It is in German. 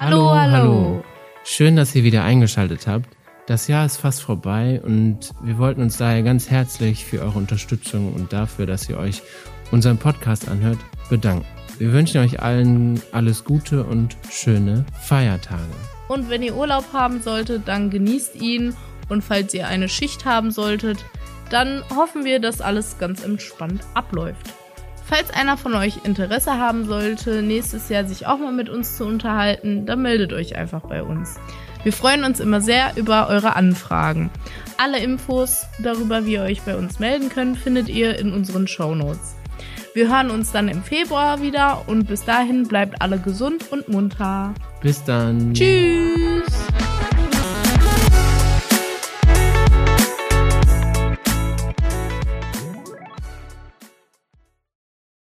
Hallo, hallo. Schön, dass ihr wieder eingeschaltet habt. Das Jahr ist fast vorbei und wir wollten uns daher ganz herzlich für eure Unterstützung und dafür, dass ihr euch unseren Podcast anhört, bedanken. Wir wünschen euch allen alles Gute und schöne Feiertage. Und wenn ihr Urlaub haben solltet, dann genießt ihn. Und falls ihr eine Schicht haben solltet, dann hoffen wir, dass alles ganz entspannt abläuft. Falls einer von euch Interesse haben sollte, nächstes Jahr sich auch mal mit uns zu unterhalten, dann meldet euch einfach bei uns. Wir freuen uns immer sehr über eure Anfragen. Alle Infos darüber, wie ihr euch bei uns melden könnt, findet ihr in unseren Show Notes. Wir hören uns dann im Februar wieder und bis dahin bleibt alle gesund und munter. Bis dann. Tschüss.